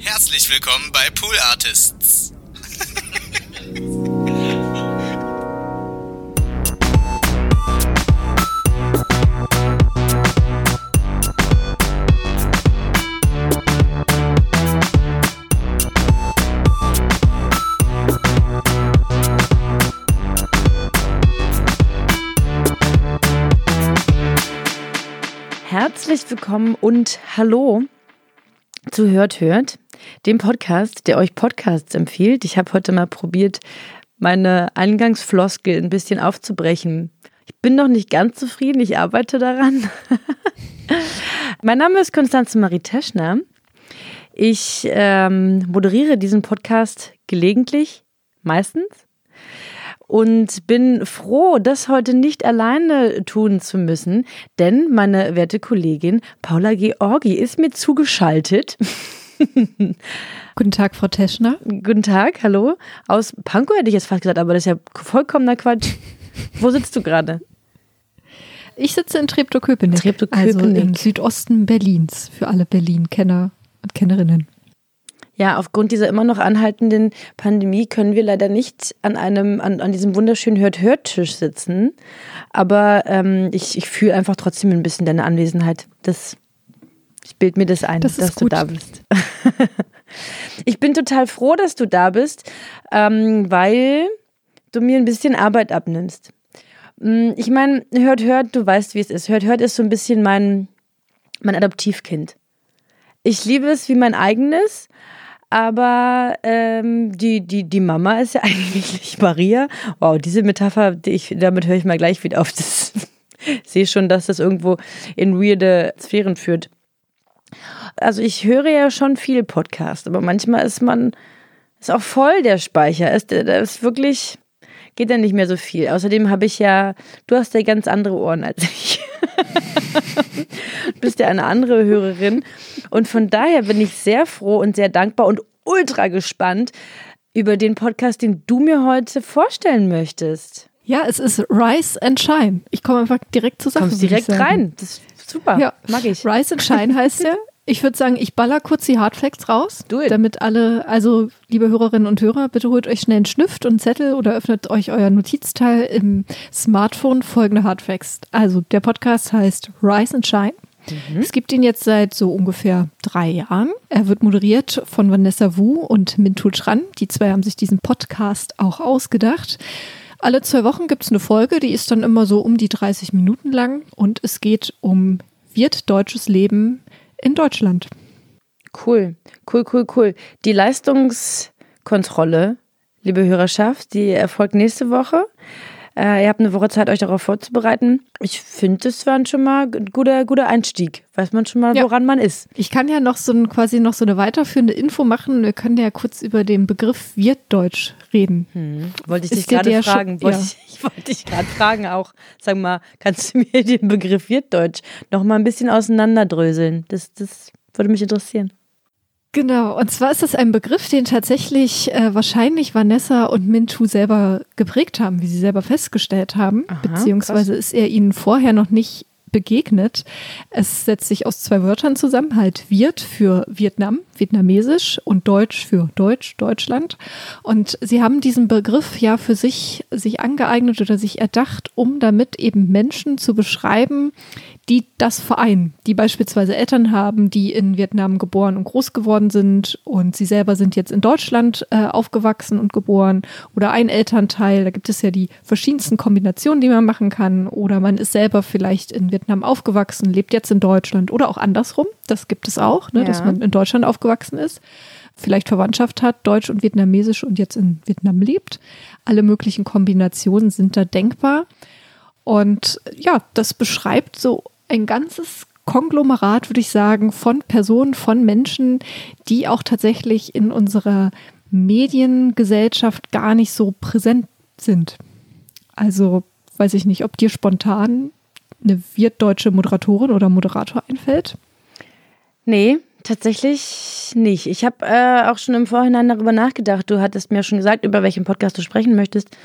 Herzlich willkommen bei Pool Artists. Herzlich willkommen und hallo zu Hört Hört, dem Podcast, der euch Podcasts empfiehlt. Ich habe heute mal probiert, meine Eingangsfloskel ein bisschen aufzubrechen. Ich bin noch nicht ganz zufrieden, ich arbeite daran. mein Name ist Konstanze Marie Teschner. Ich ähm, moderiere diesen Podcast gelegentlich, meistens und bin froh, das heute nicht alleine tun zu müssen, denn meine werte Kollegin Paula Georgi ist mir zugeschaltet. Guten Tag, Frau Teschner. Guten Tag, hallo. Aus Pankow hätte ich jetzt fast gesagt, aber das ist ja vollkommener Quatsch. Wo sitzt du gerade? Ich sitze in Treptow-Köpenick, Treptow-Köpenick. also im Südosten Berlins, für alle Berlin-Kenner und Kennerinnen. Ja, aufgrund dieser immer noch anhaltenden Pandemie können wir leider nicht an einem, an, an diesem wunderschönen Hört-Hört-Tisch sitzen. Aber ähm, ich, ich fühle einfach trotzdem ein bisschen deine Anwesenheit. Das, bild mir das ein, Das dass gut. du da bist. ich bin total froh, dass du da bist, ähm, weil du mir ein bisschen Arbeit abnimmst. Mm, Ich meine, Hört, Hört, du weißt, wie es ist. Hört, Hört ist so ein bisschen mein, mein Adoptivkind. Ich liebe es wie mein eigenes, aber ähm, die, die, die Mama ist ja eigentlich Maria. Wow, diese Metapher, die ich, damit höre ich mal gleich wieder auf. Das, ich sehe schon, dass das irgendwo in weirde Sphären führt. Also ich höre ja schon viele Podcasts, aber manchmal ist man, ist auch voll der Speicher. Ist, da ist wirklich, geht ja nicht mehr so viel. Außerdem habe ich ja, du hast ja ganz andere Ohren als ich. du bist ja eine andere Hörerin. Und von daher bin ich sehr froh und sehr dankbar und ultra gespannt über den Podcast, den du mir heute vorstellen möchtest. Ja, es ist Rise and Shine. Ich komme einfach direkt zur Sache. Kommst direkt rein. Das ist super. Ja, Mag ich. Rise and Shine heißt er. Ich würde sagen, ich baller kurz die Hardfacts raus, damit alle, also liebe Hörerinnen und Hörer, bitte holt euch schnell einen Stift und Zettel oder öffnet euch euer Notizteil im Smartphone. Folgende Hardfacts. Also der Podcast heißt Rise and Shine. Es gibt ihn jetzt seit so ungefähr drei Jahren. Er wird moderiert von Vanessa Wu und Mintul Schran. Die zwei haben sich diesen Podcast auch ausgedacht. Alle zwei Wochen gibt es eine Folge, die ist dann immer so um die 30 Minuten lang und es geht um wird deutsches Leben in Deutschland. Cool, cool, cool, cool. Die Leistungskontrolle, liebe Hörerschaft, die erfolgt nächste Woche. Äh, ihr habt eine Woche Zeit, euch darauf vorzubereiten. Ich finde, das war schon mal ein guter, guter Einstieg. Weiß man schon mal, Ja. woran man ist. Ich kann ja noch so ein, quasi noch so eine weiterführende Info machen. Wir können ja kurz über den Begriff Wirtdeutsch reden. Wollte ich dich gerade fragen. Wollte ja. ich, ich wollte dich gerade fragen auch. Sag mal, kannst du mir den Begriff Wirtdeutsch noch mal ein bisschen auseinanderdröseln? Das, das würde mich interessieren. Genau, und zwar ist das ein Begriff, den tatsächlich äh, wahrscheinlich Vanessa und Mintu selber geprägt haben, wie sie selber festgestellt haben, Aha, beziehungsweise ist er ihnen vorher noch nicht begegnet. Es setzt sich aus zwei Wörtern zusammen, halt Viet für Vietnam, vietnamesisch und Deutsch für Deutsch, Deutschland. Und sie haben diesen Begriff ja für sich, sich angeeignet oder sich erdacht, um damit eben Menschen zu beschreiben, die das vereinen, die beispielsweise Eltern haben, die in Vietnam geboren und groß geworden sind und sie selber sind jetzt in Deutschland äh, aufgewachsen und geboren oder ein Elternteil, da gibt es ja die verschiedensten Kombinationen, die man machen kann oder man ist selber vielleicht in Vietnam aufgewachsen, lebt jetzt in Deutschland oder auch andersrum, das gibt es auch, ne, dass Ja. man in Deutschland aufgewachsen ist, vielleicht Verwandtschaft hat, Deutsch und Vietnamesisch und jetzt in Vietnam lebt. Alle möglichen Kombinationen sind da denkbar. Und ja, das beschreibt so ein ganzes Konglomerat, würde ich sagen, von Personen, von Menschen, die auch tatsächlich in unserer Mediengesellschaft gar nicht so präsent sind. Also weiß ich nicht, ob dir spontan eine wirtdeutsche Moderatorin oder Moderator einfällt. Nee, tatsächlich nicht. Ich habe äh, auch schon im Vorhinein darüber nachgedacht. Du hattest mir schon gesagt, über welchen Podcast du sprechen möchtest.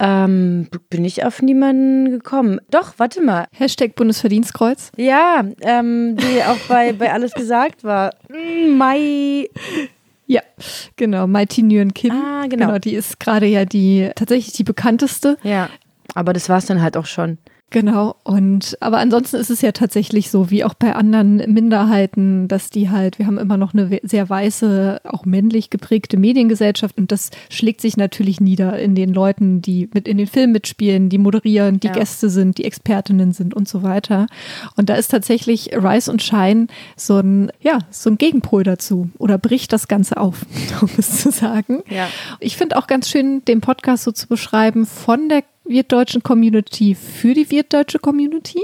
Ähm, bin ich auf niemanden gekommen. Doch, warte mal. Hashtag Bundesverdienstkreuz. Ja, ähm, die auch bei, bei Alles gesagt war. Mm, Mai. Ja, genau. Mighty Nguyen Kim. Ah, genau. genau. Die ist gerade ja die, tatsächlich die bekannteste. Ja, aber das war es dann halt auch schon. Genau. Und aber ansonsten ist es ja tatsächlich so, wie auch bei anderen Minderheiten, dass die halt, wir haben immer noch eine sehr weiße, auch männlich geprägte Mediengesellschaft und das schlägt sich natürlich nieder in den Leuten, die mit in den Film mitspielen, die moderieren, die Ja. Gäste sind, die Expertinnen sind und so weiter. Und da ist tatsächlich Rise und Shine so ein, ja, so ein Gegenpol dazu oder bricht das Ganze auf, um es zu sagen. Ja. Ich finde auch ganz schön, den Podcast so zu beschreiben von der wirtdeutschen Community für die wirtdeutsche Community.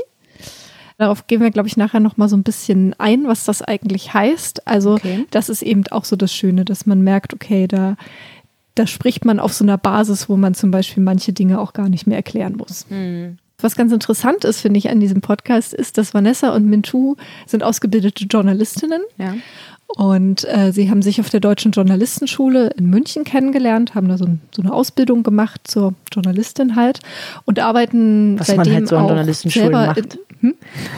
Darauf gehen wir, glaube ich, nachher noch mal so ein bisschen ein, was das eigentlich heißt. Also Okay. das ist eben auch so das Schöne, dass man merkt, okay, da, da spricht man auf so einer Basis, wo man zum Beispiel manche Dinge auch gar nicht mehr erklären muss. Was ganz interessant ist, finde ich, an diesem Podcast, ist, dass Vanessa und Mintu sind ausgebildete Journalistinnen. Ja. Und äh, sie haben sich auf der Deutschen Journalistenschule in München kennengelernt, haben da so, ein, so eine Ausbildung gemacht zur Journalistin halt und arbeiten Was man seitdem halt so an Journalistenschulen macht. In, hm?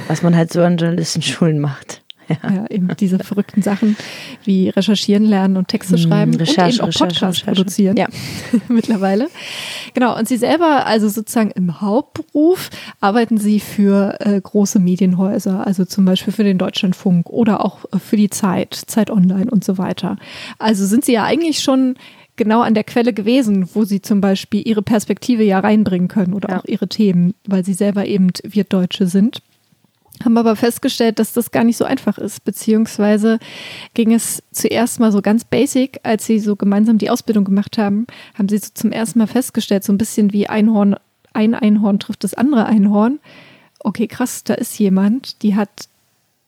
Was man halt so an Journalistenschulen macht. Ja. ja, eben diese verrückten Sachen wie recherchieren lernen und Texte Hm, schreiben Recherche, und eben auch Podcasts produzieren Ja. mittlerweile. Genau, und sie selber, also sozusagen im Hauptberuf, arbeiten sie für äh, große Medienhäuser, also zum Beispiel für den Deutschlandfunk oder auch äh, für die Zeit, Zeit Online und so weiter. Also sind sie ja eigentlich schon genau an der Quelle gewesen, wo sie zum Beispiel ihre Perspektive ja reinbringen können oder Ja. auch ihre Themen, weil sie selber eben Wirtdeutsche sind haben aber festgestellt, dass das gar nicht so einfach ist, beziehungsweise ging es zuerst mal so ganz basic, als sie so gemeinsam die Ausbildung gemacht haben, haben sie so zum ersten Mal festgestellt, so ein bisschen wie Einhorn, ein Einhorn trifft das andere Einhorn. Okay, krass, da ist jemand, die hat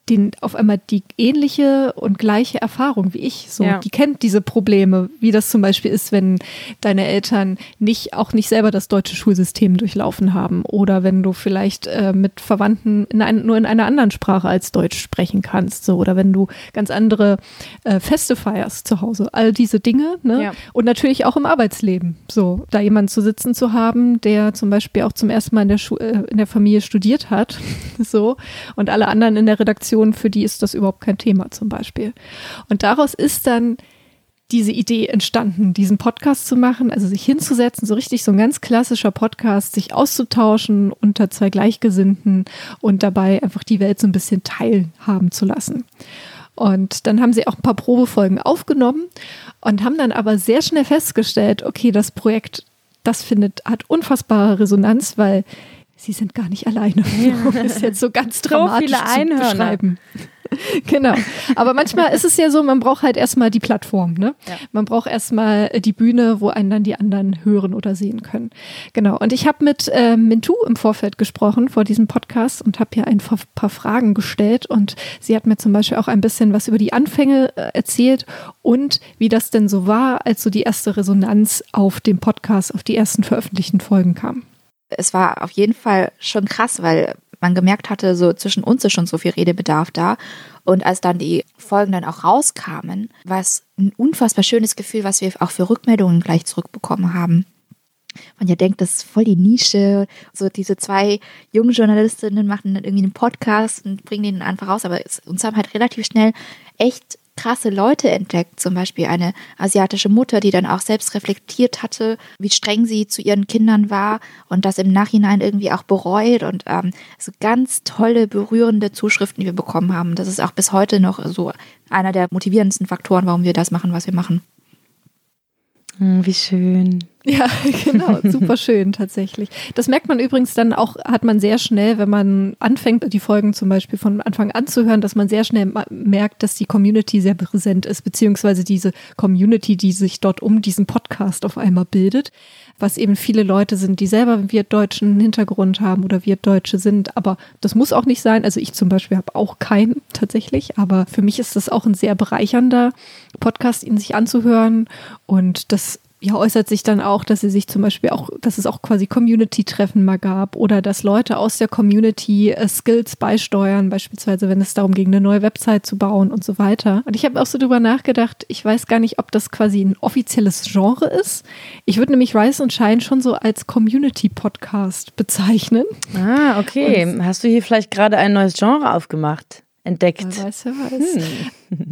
den auf einmal die ähnliche und gleiche Erfahrung wie ich. So, Ja. die kennt diese Probleme, wie das zum Beispiel ist, wenn deine Eltern nicht auch nicht selber das deutsche Schulsystem durchlaufen haben oder wenn du vielleicht äh, mit Verwandten in ein, nur in einer anderen Sprache als Deutsch sprechen kannst, so oder wenn du ganz andere äh, Feste feierst zu Hause. All diese Dinge, ne? Ja. Und natürlich auch im Arbeitsleben. So, da jemanden zu sitzen zu haben, der zum Beispiel auch zum ersten Mal in der, Schu äh, in der Familie studiert hat, so, und alle anderen in der Redaktion, für die ist das überhaupt kein Thema zum Beispiel. Und daraus ist dann diese Idee entstanden, diesen Podcast zu machen, also sich hinzusetzen, so richtig so ein ganz klassischer Podcast, sich auszutauschen unter zwei Gleichgesinnten und dabei einfach die Welt so ein bisschen teilhaben zu lassen. Und dann haben sie auch ein paar Probefolgen aufgenommen und haben dann aber sehr schnell festgestellt, okay, das Projekt, das findet, hat unfassbare Resonanz, weil sie sind gar nicht alleine. Um es jetzt so ganz dramatisch viele zu Einhörner. beschreiben. Genau. Aber manchmal ist es ja so, man braucht halt erstmal die Plattform, ne? Ja. Man braucht erstmal die Bühne, wo einen dann die anderen hören oder sehen können. Genau. Und ich habe mit äh, Mintu im Vorfeld gesprochen vor diesem Podcast und habe hier ein paar paar Fragen gestellt und sie hat mir zum Beispiel auch ein bisschen was über die Anfänge äh, erzählt und wie das denn so war, als so die erste Resonanz auf dem Podcast, auf die ersten veröffentlichten Folgen kam. Es war auf jeden Fall schon krass, weil man gemerkt hatte, so zwischen uns ist schon so viel Redebedarf da. Und als dann die Folgen dann auch rauskamen, war es ein unfassbar schönes Gefühl, was wir auch für Rückmeldungen gleich zurückbekommen haben. Man ja denkt, das ist voll die Nische. So diese zwei jungen Journalistinnen machen dann irgendwie einen Podcast und bringen den einfach raus. Aber es, uns haben halt relativ schnell echt krasse Leute entdeckt. Zum Beispiel eine asiatische Mutter, die dann auch selbst reflektiert hatte, wie streng sie zu ihren Kindern war und das im Nachhinein irgendwie auch bereut. Und ähm, so ganz tolle, berührende Zuschriften, die wir bekommen haben. Das ist auch bis heute noch so einer der motivierendsten Faktoren, warum wir das machen, was wir machen. Hm, wie schön. Ja, genau, super schön tatsächlich. Das merkt man übrigens dann auch, hat man sehr schnell, wenn man anfängt, die Folgen zum Beispiel von Anfang an zu hören, dass man sehr schnell merkt, dass die Community sehr präsent ist, beziehungsweise diese Community, die sich dort um diesen Podcast auf einmal bildet, was eben viele Leute sind, die selber einen wirtdeutschen Hintergrund haben oder Wirtdeutsche sind, aber das muss auch nicht sein. Also ich zum Beispiel habe auch keinen tatsächlich, aber für mich ist das auch ein sehr bereichernder Podcast, ihn sich anzuhören. Und das ja, äußert sich dann auch, dass sie sich zum Beispiel auch, dass es auch quasi Community-Treffen mal gab oder dass Leute aus der Community äh, Skills beisteuern, beispielsweise wenn es darum ging, eine neue Website zu bauen und so weiter. Und ich habe auch so drüber nachgedacht, ich weiß gar nicht, ob das quasi ein offizielles Genre ist. Ich würde nämlich Rise und Shine schon so als Community-Podcast bezeichnen. Ah, okay. Und Hast du hier vielleicht gerade ein neues Genre aufgemacht? Entdeckt. Wer weiß, wer weiß. Hm.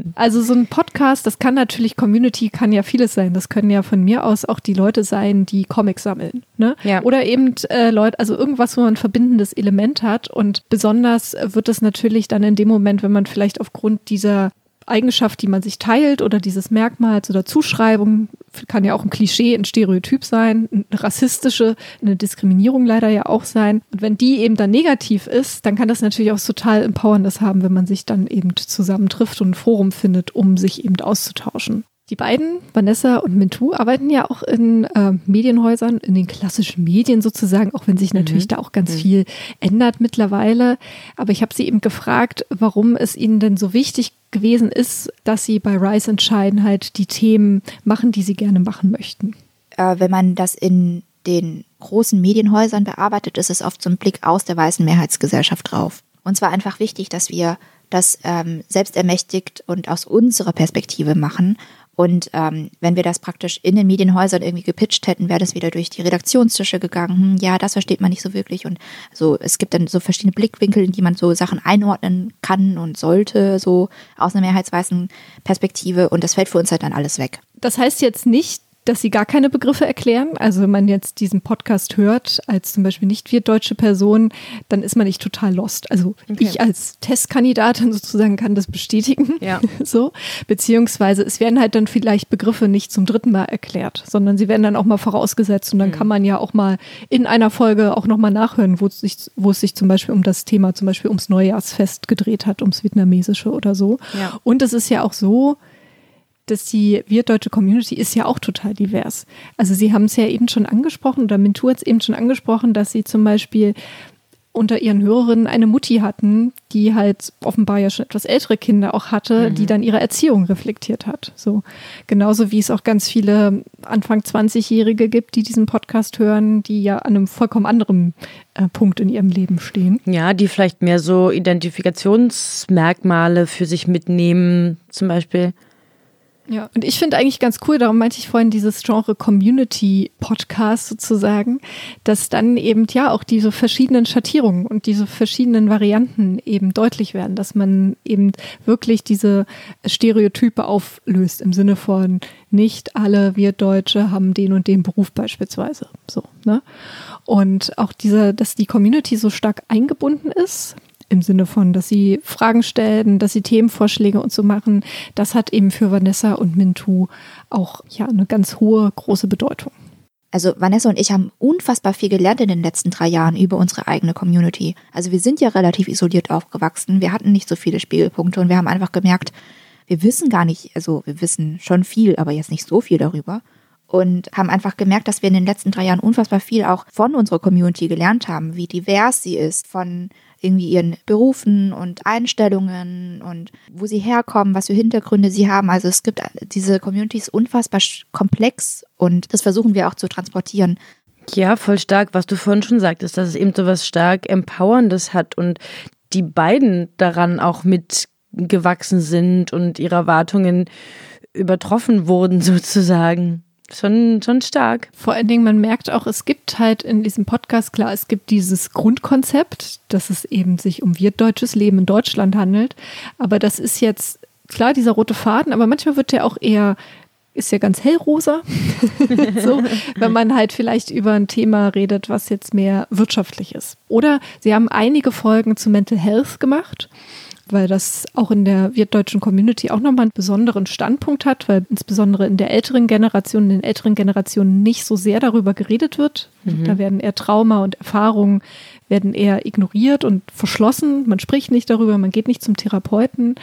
Also so ein Podcast, das kann natürlich, Community kann ja vieles sein. Das können ja von mir aus auch die Leute sein, die Comics sammeln. Ne? Ja. Oder eben äh, Leute, also irgendwas, wo man ein verbindendes Element hat. Und besonders wird es natürlich dann in dem Moment, wenn man vielleicht aufgrund dieser Eigenschaft, die man sich teilt oder dieses Merkmals oder Zuschreibung, kann ja auch ein Klischee, ein Stereotyp sein, eine rassistische, eine Diskriminierung leider ja auch sein. Und wenn die eben dann negativ ist, dann kann das natürlich auch total empowerndes haben, wenn man sich dann eben zusammentrifft und ein Forum findet, um sich eben auszutauschen. Die beiden, Vanessa und Mintu, arbeiten ja auch in äh, Medienhäusern, in den klassischen Medien sozusagen, auch wenn sich natürlich mhm. da auch ganz mhm. viel ändert mittlerweile. Aber ich habe sie eben gefragt, warum es ihnen denn so wichtig gewesen ist, dass sie bei Rise Shine halt die Themen machen, die sie gerne machen möchten. Äh, wenn man das in den großen Medienhäusern bearbeitet, ist es oft so ein Blick aus der weißen Mehrheitsgesellschaft drauf. Und zwar einfach wichtig, dass wir das ähm, selbstermächtigt und aus unserer Perspektive machen und ähm, wenn wir das praktisch in den Medienhäusern irgendwie gepitcht hätten, wäre das wieder durch die Redaktionstische gegangen. Hm, ja, das versteht man nicht so wirklich. Und so, es gibt dann so verschiedene Blickwinkel, in die man so Sachen einordnen kann und sollte, so aus einer mehrheitsweißen Perspektive. Und das fällt für uns halt dann alles weg. Das heißt jetzt nicht, dass sie gar keine Begriffe erklären. Also wenn man jetzt diesen Podcast hört, als zum Beispiel nicht wir deutsche Person, dann ist man nicht total lost. Also okay. ich als Testkandidatin sozusagen kann das bestätigen. Ja. So. Beziehungsweise es werden halt dann vielleicht Begriffe nicht zum dritten Mal erklärt, sondern sie werden dann auch mal vorausgesetzt und dann mhm. kann man ja auch mal in einer Folge auch nochmal nachhören, wo es, sich, wo es sich zum Beispiel um das Thema, zum Beispiel ums Neujahrsfest gedreht hat, ums Vietnamesische oder so. Ja. Und es ist ja auch so, dass die wirtdeutsche Community ist ja auch total divers. Also Sie haben es ja eben schon angesprochen, oder Mintu hat es eben schon angesprochen, dass Sie zum Beispiel unter ihren Hörerinnen eine Mutti hatten, die halt offenbar ja schon etwas ältere Kinder auch hatte, mhm. die dann ihre Erziehung reflektiert hat. So genauso wie es auch ganz viele Anfang 20-Jährige gibt, die diesen Podcast hören, die ja an einem vollkommen anderen äh, Punkt in ihrem Leben stehen. Ja, die vielleicht mehr so Identifikationsmerkmale für sich mitnehmen, zum Beispiel. Ja, und ich finde eigentlich ganz cool, darum meinte ich vorhin dieses Genre Community Podcast sozusagen, dass dann eben ja auch diese verschiedenen Schattierungen und diese verschiedenen Varianten eben deutlich werden, dass man eben wirklich diese Stereotype auflöst im Sinne von nicht alle wir Deutsche haben den und den Beruf beispielsweise, so, ne? Und auch diese, dass die Community so stark eingebunden ist, im Sinne von, dass sie Fragen stellen, dass sie Themenvorschläge und so machen. Das hat eben für Vanessa und Mintu auch ja eine ganz hohe, große Bedeutung. Also Vanessa und ich haben unfassbar viel gelernt in den letzten drei Jahren über unsere eigene Community. Also wir sind ja relativ isoliert aufgewachsen. Wir hatten nicht so viele Spiegelpunkte und wir haben einfach gemerkt, wir wissen gar nicht, also wir wissen schon viel, aber jetzt nicht so viel darüber. Und haben einfach gemerkt, dass wir in den letzten drei Jahren unfassbar viel auch von unserer Community gelernt haben, wie divers sie ist, von irgendwie ihren Berufen und Einstellungen und wo sie herkommen, was für Hintergründe sie haben. Also es gibt diese Community ist unfassbar komplex und das versuchen wir auch zu transportieren. Ja, voll stark, was du vorhin schon sagtest, dass es eben so was stark Empowerndes hat und die beiden daran auch mitgewachsen sind und ihre Erwartungen übertroffen wurden sozusagen. Schon, schon stark. Vor allen Dingen, man merkt auch, es gibt halt in diesem Podcast, klar, es gibt dieses Grundkonzept, dass es eben sich um wirtdeutsches Leben in Deutschland handelt. Aber das ist jetzt, klar, dieser rote Faden, aber manchmal wird der auch eher ist ja ganz hellrosa. so, wenn man halt vielleicht über ein Thema redet, was jetzt mehr wirtschaftlich ist. Oder sie haben einige Folgen zu Mental Health gemacht weil das auch in der wirtdeutschen Community auch nochmal einen besonderen Standpunkt hat, weil insbesondere in der älteren Generation, in den älteren Generationen nicht so sehr darüber geredet wird. Mhm. Da werden eher Trauma und Erfahrungen werden eher ignoriert und verschlossen. Man spricht nicht darüber, man geht nicht zum Therapeuten.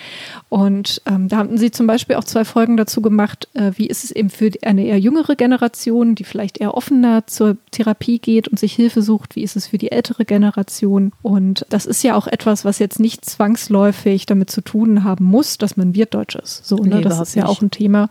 Und ähm, da hatten sie zum Beispiel auch zwei Folgen dazu gemacht, äh, wie ist es eben für eine eher jüngere Generation, die vielleicht eher offener zur Therapie geht und sich Hilfe sucht, wie ist es für die ältere Generation. Und das ist ja auch etwas, was jetzt nicht zwangsläufig damit zu tun haben muss, dass man Wirtdeutsch ist. So, ne? Nee, das ist ja auch ein Thema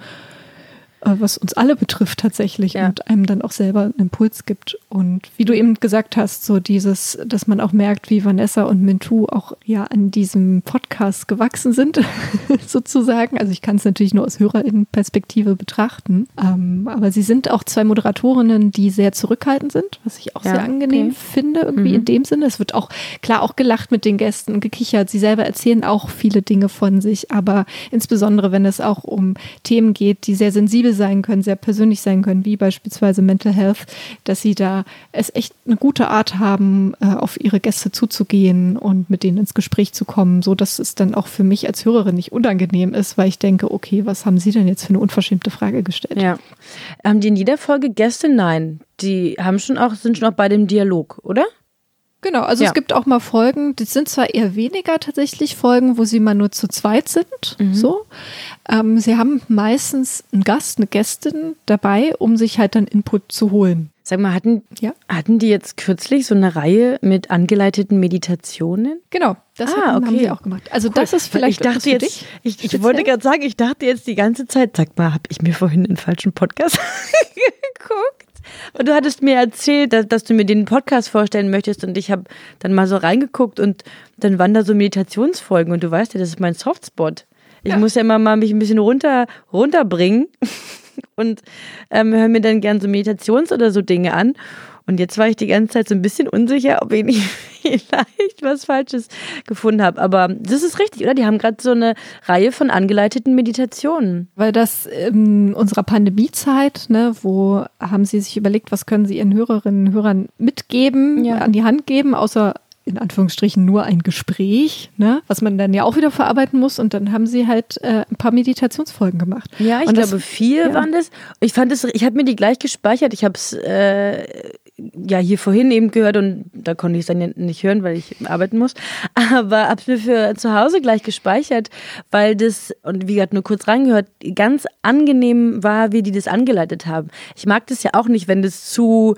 was uns alle betrifft tatsächlich Ja. und einem dann auch selber einen Impuls gibt. Und wie du eben gesagt hast, so dieses, dass man auch merkt, wie Vanessa und Mintu auch ja an diesem Podcast gewachsen sind, sozusagen. Also ich kann es natürlich nur aus HörerInnen-Perspektive betrachten. Ähm, aber sie sind auch zwei Moderatorinnen, die sehr zurückhaltend sind, was ich auch Ja, sehr angenehm okay. finde, irgendwie Mhm. in dem Sinne. Es wird auch klar auch gelacht mit den Gästen, gekichert. Sie selber erzählen auch viele Dinge von sich, aber insbesondere wenn es auch um Themen geht, die sehr sensibel sein können, sehr persönlich sein können, wie beispielsweise Mental Health, dass sie da es echt eine gute Art haben, äh, auf ihre Gäste zuzugehen und mit denen ins Gespräch zu kommen, so dass es dann auch für mich als Hörerin nicht unangenehm ist, weil ich denke, okay, was haben Sie denn jetzt für eine unverschämte Frage gestellt? Ja. Haben die in jeder Folge Gäste? Nein. Die haben schon auch, sind schon auch bei dem Dialog, oder? Genau, also Ja. es gibt auch mal Folgen, das sind zwar eher weniger tatsächlich Folgen, wo sie mal nur zu zweit sind, so. Ähm, sie haben meistens einen Gast, eine Gästin dabei, um sich halt dann Input zu holen. Sag mal, hatten, Ja. hatten die jetzt kürzlich so eine Reihe mit angeleiteten Meditationen? Genau, das Ah, hatten, haben okay. sie auch gemacht. Also das ist vielleicht ich dachte jetzt, dich. ich, ich wollte gerade sagen, ich dachte jetzt die ganze Zeit, sag mal, habe ich mir vorhin den falschen Podcast geguckt? Und du hattest mir erzählt, dass, dass du mir den Podcast vorstellen möchtest und ich habe dann mal so reingeguckt und dann waren da so Meditationsfolgen und du weißt ja, das ist mein Softspot. Ich muss ja immer mal mich ein bisschen runter, runterbringen und ähm, höre mir dann gern so Meditations- oder so Dinge an. Und jetzt war ich die ganze Zeit so ein bisschen unsicher, ob ich nicht vielleicht was Falsches gefunden habe. Aber das ist richtig, oder? Die haben gerade so eine Reihe von angeleiteten Meditationen. Weil das in unserer Pandemiezeit, ne, wo haben sie sich überlegt, was können sie ihren Hörerinnen und Hörern mitgeben, Ja. an die Hand geben, außer in Anführungsstrichen nur ein Gespräch, ne, was man dann ja auch wieder verarbeiten muss. Und dann haben sie halt äh, ein paar Meditationsfolgen gemacht. Ja, ich Und das- glaube, vier ja. waren das. Ich fand es, ich habe mir die gleich gespeichert. Ich habe es äh, ja hier vorhin eben gehört und da konnte ich es dann nicht hören, weil ich arbeiten muss. Aber habe es mir für zu Hause gleich gespeichert, weil das, und wie gesagt, nur kurz reingehört, ganz angenehm war, wie die das angeleitet haben. Ich mag das ja auch nicht, wenn das zu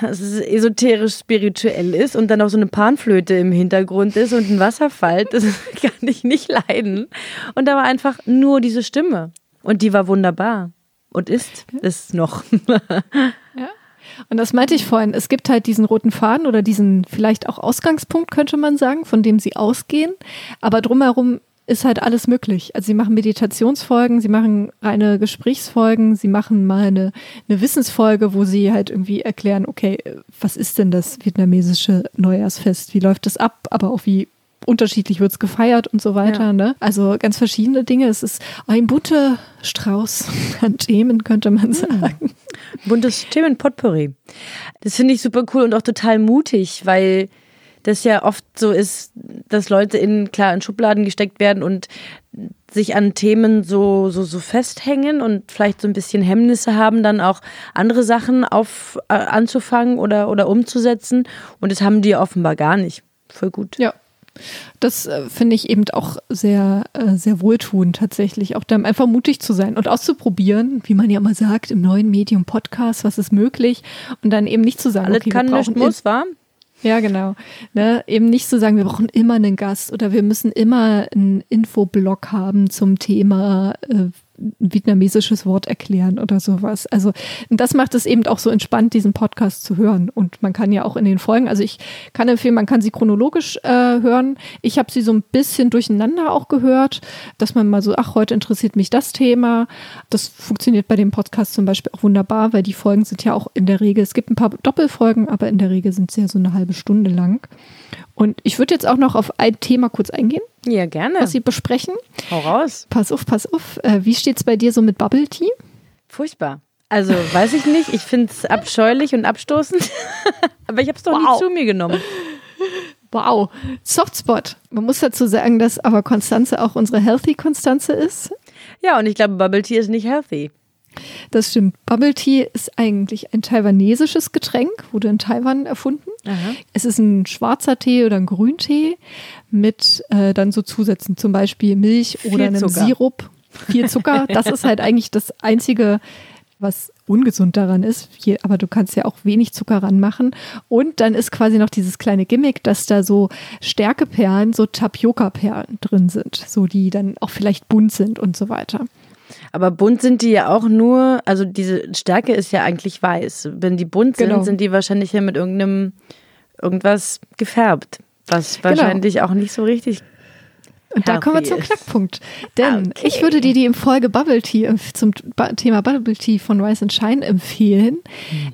esoterisch spirituell ist und dann auch so eine Panflöte im Hintergrund ist und ein Wasserfall, das kann ich nicht leiden. Und da war einfach nur diese Stimme. Und die war wunderbar. Und ist es noch. Ja. Und das meinte ich vorhin. Es gibt halt diesen roten Faden oder diesen vielleicht auch Ausgangspunkt, könnte man sagen, von dem sie ausgehen. Aber drumherum ist halt alles möglich. Also sie machen Meditationsfolgen, sie machen reine Gesprächsfolgen, sie machen mal eine, eine Wissensfolge, wo sie halt irgendwie erklären, okay, was ist denn das vietnamesische Neujahrsfest? Wie läuft das ab? Aber auch wie unterschiedlich wird es gefeiert und so weiter. Ja. Ne? Also ganz verschiedene Dinge. Es ist ein bunter Strauß an Themen, könnte man sagen. Buntes Themenpotpourri. Das finde ich super cool und auch total mutig, weil das ja oft so ist, dass Leute in, klar, in Schubladen gesteckt werden und sich an Themen so, so, so festhängen und vielleicht so ein bisschen Hemmnisse haben, dann auch andere Sachen auf, äh, anzufangen oder, oder umzusetzen. Und das haben die offenbar gar nicht. Voll gut. Ja. Das äh, finde ich eben auch sehr, äh, sehr wohltuend tatsächlich, auch dann einfach mutig zu sein und auszuprobieren, wie man ja mal sagt, im neuen Medium Podcast, was ist möglich und dann eben nicht zu sagen, Alles okay, kann, wir nicht brauchen muss, war? ja, genau. Ne, eben nicht zu sagen, wir brauchen immer einen Gast oder wir müssen immer einen Infoblog haben zum Thema äh, vietnamesisches Wort erklären oder sowas. Also das macht es eben auch so entspannt, diesen Podcast zu hören. Und man kann ja auch in den Folgen, also ich kann empfehlen, man kann sie chronologisch äh, hören. Ich habe sie so ein bisschen durcheinander auch gehört, dass man mal so, ach, heute interessiert mich das Thema. Das funktioniert bei dem Podcast zum Beispiel auch wunderbar, weil die Folgen sind ja auch in der Regel, es gibt ein paar Doppelfolgen, aber in der Regel sind sie ja so eine halbe Stunde lang. Und ich würde jetzt auch noch auf ein Thema kurz eingehen, Ja, gerne. was Sie besprechen. Hau raus. Pass auf, pass auf. Äh, wie steht's bei dir so mit Bubble Tea? Furchtbar. Also, weiß ich nicht. Ich finde es abscheulich und abstoßend. Aber ich habe es doch Wow. nie zu mir genommen. Wow, Softspot. Man muss dazu sagen, dass aber Konstanze auch unsere Healthy Konstanze ist. Ja, und ich glaube, Bubble Tea ist nicht healthy. Das stimmt. Bubble Tea ist eigentlich ein taiwanesisches Getränk, wurde in Taiwan erfunden. Es ist ein schwarzer Tee oder ein Grüntee mit äh, dann so Zusätzen, zum Beispiel Milch Viel oder einem Zucker. Sirup. Viel Zucker. Das ist halt eigentlich das Einzige, was ungesund daran ist. Je, aber du kannst ja auch wenig Zucker ranmachen. Und dann ist quasi noch dieses kleine Gimmick, dass da so Stärkeperlen, so Tapioca-Perlen drin sind, so die dann auch vielleicht bunt sind und so weiter. Aber bunt sind die ja auch nur, also diese Stärke ist ja eigentlich weiß. Wenn die bunt sind, Genau. sind die wahrscheinlich ja mit irgendeinem irgendwas gefärbt, was Genau. wahrscheinlich auch nicht so richtig. Und da kommen wir zum ist. Knackpunkt. Denn Okay. ich würde dir die im Folge Bubble Tea zum Thema Bubble Tea von Rise and Shine empfehlen,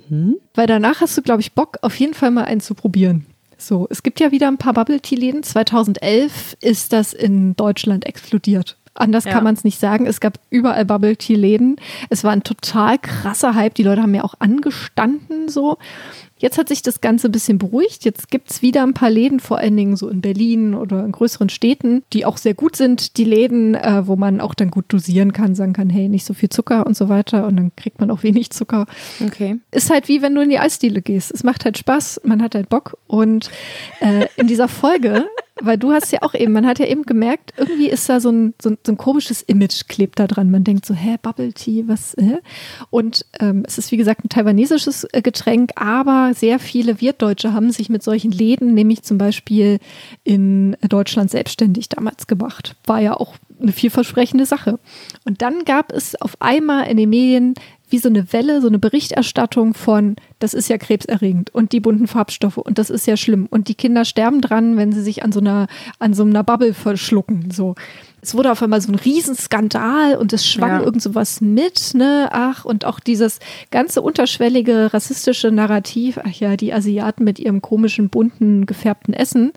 Mhm. weil danach hast du, glaube ich, Bock, auf jeden Fall mal einen zu probieren. So, es gibt ja wieder ein paar Bubble Tea Läden. 2011 ist das in Deutschland explodiert. Anders Ja. kann man es nicht sagen. Es gab überall Bubble Tea Läden. Es war ein total krasser Hype. Die Leute haben ja auch angestanden so. Jetzt hat sich das Ganze ein bisschen beruhigt. Jetzt gibt es wieder ein paar Läden, vor allen Dingen so in Berlin oder in größeren Städten, die auch sehr gut sind. Die Läden, äh, wo man auch dann gut dosieren kann, sagen kann, hey, nicht so viel Zucker und so weiter. Und dann kriegt man auch wenig Zucker. Okay. Ist halt wie wenn du in die Eisdiele gehst. Es macht halt Spaß, man hat halt Bock. Und äh, in dieser Folge, weil du hast ja auch eben, man hat ja eben gemerkt, irgendwie ist da so ein, so ein, so ein komisches Image klebt da dran. Man denkt so, hä, Bubble Tea, was? Hä? Und ähm, es ist wie gesagt ein taiwanesisches äh, Getränk, aber sehr viele Wirtdeutsche haben sich mit solchen Läden, nämlich zum Beispiel in Deutschland selbstständig damals gemacht. War ja auch eine vielversprechende Sache. Und dann gab es auf einmal in den Medien wie so eine Welle, so eine Berichterstattung von, das ist ja krebserregend und die bunten Farbstoffe und das ist ja schlimm und die Kinder sterben dran, wenn sie sich an so einer, an so einer Bubble verschlucken. So. Es wurde auf einmal so ein Riesenskandal und es schwang Ja. irgend sowas mit, ne? Ach, und auch dieses ganze unterschwellige rassistische Narrativ, ach ja, die Asiaten mit ihrem komischen, bunten, gefärbten Essen.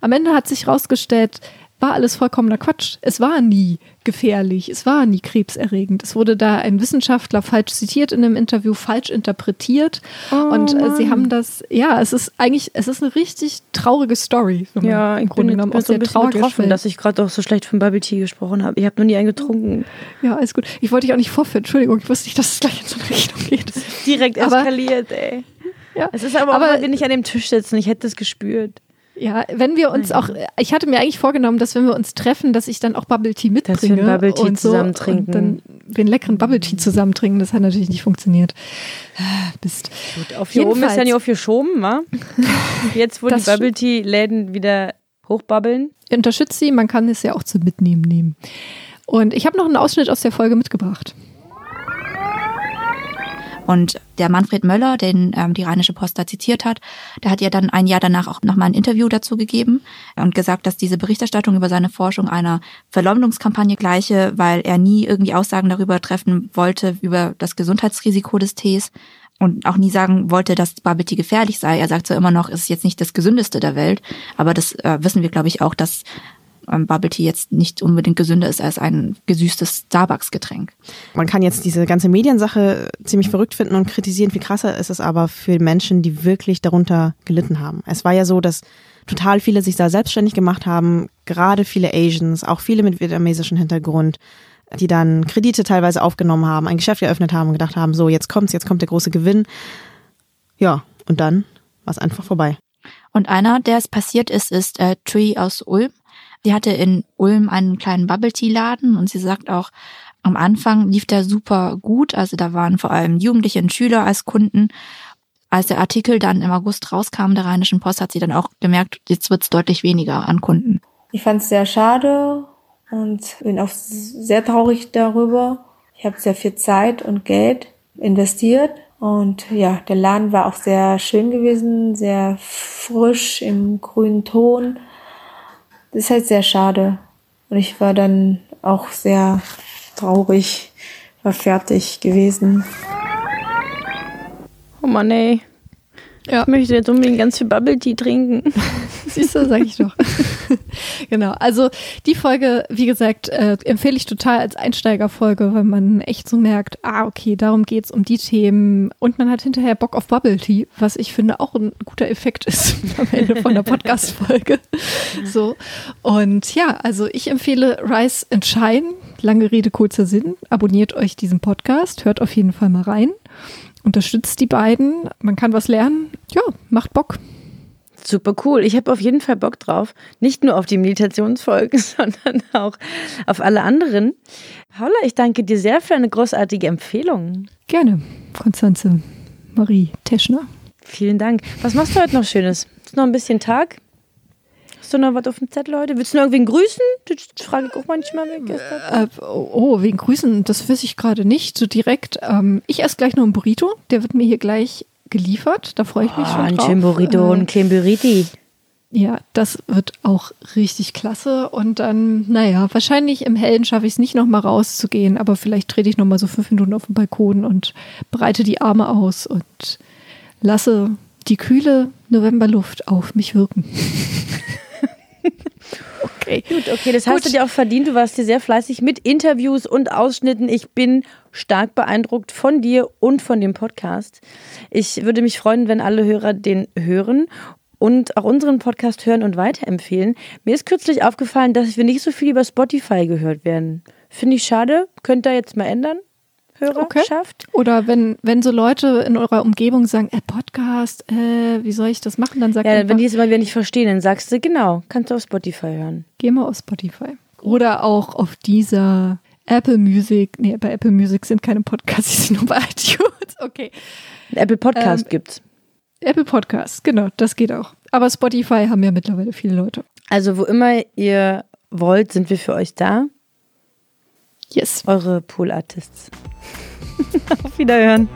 Am Ende hat sich rausgestellt, war alles vollkommener Quatsch. Es war nie gefährlich, es war nie krebserregend. Es wurde da ein Wissenschaftler falsch zitiert in einem Interview, falsch interpretiert. und äh, sie haben das, ja, es ist eigentlich, es ist eine richtig traurige Story. wenn man Ja, im ich Grunde bin, genommen aus so ein Trauer betroffen, dass ich gerade auch so schlecht von Bubble Tea gesprochen habe. Ich habe noch nie einen getrunken. Ja, alles gut. Ich wollte dich auch nicht vorführen. Entschuldigung, ich wusste nicht, dass es gleich in so eine Richtung geht. Direkt Aber- eskaliert, ey. Ja. Es ist aber, Aber- auch, weil wir nicht an dem Tisch sitzen. Ich hätte es gespürt. Ja, wenn wir uns auch, ich hatte mir eigentlich vorgenommen, dass wenn wir uns treffen, dass ich dann auch Bubble Tea mitbringe. Dass wir Bubble Tea und so, zusammen trinken. Und dann den leckeren Bubble Tea zusammen trinken. Das hat natürlich nicht funktioniert. Ah, Mist. Auf hier oben ist ja nicht aufgeschoben, wa? Jetzt, wo Das die Bubble Tea Läden wieder hochbabbeln. Unterstützt sie, man kann es ja auch zum Mitnehmen nehmen. Und ich habe noch einen Ausschnitt aus der Folge mitgebracht. Und der Manfred Möller, den ähm, die Rheinische Post da zitiert hat, der hat ja dann ein Jahr danach auch nochmal ein Interview dazu gegeben und gesagt, dass diese Berichterstattung über seine Forschung einer Verleumdungskampagne gleiche, weil er nie irgendwie Aussagen darüber treffen wollte, über das Gesundheitsrisiko des Tees und auch nie sagen wollte, dass Bubble gefährlich sei. Er sagt so immer noch, es ist jetzt nicht das gesündeste der Welt, aber das äh, wissen wir, glaube ich, auch, dass ähm, Bubble Tea jetzt nicht unbedingt gesünder ist als ein gesüßtes Starbucks-Getränk. Man kann jetzt diese ganze Mediensache ziemlich verrückt finden und kritisieren. Viel krasser ist es aber für Menschen, die wirklich darunter gelitten haben. Es war ja so, dass total viele sich da selbstständig gemacht haben, gerade viele Asians, auch viele mit vietnamesischem Hintergrund, die dann Kredite teilweise aufgenommen haben, ein Geschäft eröffnet haben und gedacht haben, so jetzt kommt's, jetzt kommt der große Gewinn. Ja, und dann war es einfach vorbei. Und einer, der es passiert ist, ist äh, Tree aus Ulm. Die hatte in Ulm einen kleinen Bubble Tea Laden und sie sagt auch, am Anfang lief der super gut. Also da waren vor allem Jugendliche und Schüler als Kunden. Als der Artikel dann im August rauskam der Rheinischen Post, hat sie dann auch gemerkt, jetzt wird's deutlich weniger an Kunden. Ich fand es sehr schade und bin auch sehr traurig darüber. Ich habe sehr viel Zeit und Geld investiert und ja, der Laden war auch sehr schön gewesen, sehr frisch im grünen Ton. Das ist halt sehr schade und ich war dann auch sehr traurig, war fertig gewesen. Oh Mann, ey. Ja. Ich möchte jetzt unbedingt ganz viel Bubble Tea trinken. Siehst du, sag ich doch. genau. Also die Folge, wie gesagt, äh, empfehle ich total als Einsteigerfolge, weil man echt so merkt, ah, okay, darum geht's um die Themen. Und man hat hinterher Bock auf Bubble Tea, was ich finde auch ein guter Effekt ist am Ende von der Podcast-Folge. so. Und ja, also ich empfehle Rise and Shine. Lange Rede, kurzer Sinn. Abonniert euch diesen Podcast, hört auf jeden Fall mal rein. Unterstützt die beiden. Man kann was lernen. Ja, macht Bock. Super cool. Ich habe auf jeden Fall Bock drauf. Nicht nur auf die Meditationsfolgen, sondern auch auf alle anderen. Paula, ich danke dir sehr für eine großartige Empfehlung. Gerne, Konstanze Marie Teschner. Vielen Dank. Was machst du heute noch Schönes? Ist noch ein bisschen Tag? Hast du noch was auf dem Zettel heute? Willst du noch irgendwen grüßen? Das frage ich auch manchmal. Äh, oh, wegen Grüßen, das weiß ich gerade nicht so direkt. Ähm, ich esse gleich noch einen Burrito, der wird mir hier gleich geliefert. Da freue ich mich Ah, schon ein drauf. Chimburrito, Äh, ein Chimburiti. Ja, das wird auch richtig klasse. Und dann, naja, wahrscheinlich im Hellen schaffe ich es nicht nochmal rauszugehen, aber vielleicht trete ich nochmal so fünf Minuten auf den Balkon und breite die Arme aus und lasse die kühle Novemberluft auf mich wirken. okay. Gut, okay, das hast Gut. du dir auch verdient. Du warst hier sehr fleißig mit Interviews und Ausschnitten. Ich bin stark beeindruckt von dir und von dem Podcast. Ich würde mich freuen, wenn alle Hörer den hören und auch unseren Podcast hören und weiterempfehlen. Mir ist kürzlich aufgefallen, dass wir nicht so viel über Spotify gehört werden. Finde ich schade. Könnt ihr jetzt mal ändern, Hörerschaft? Oder wenn, wenn so Leute in eurer Umgebung sagen, äh, Podcast, äh, wie soll ich das machen? Dann sagt Ja, einfach, wenn die es immer wieder nicht verstehen, dann sagst du, genau, kannst du auf Spotify hören. geh mal auf Spotify. Oder auch auf dieser Apple Music. Nee, bei Apple Music sind keine Podcasts, die sind nur bei iTunes. Okay. Apple Podcast Ähm, gibt's. Apple Podcasts, genau, das geht auch. Aber Spotify haben ja mittlerweile viele Leute. Also, wo immer ihr wollt, sind wir für euch da. Yes. Eure Pool Artists. Auf Wiederhören.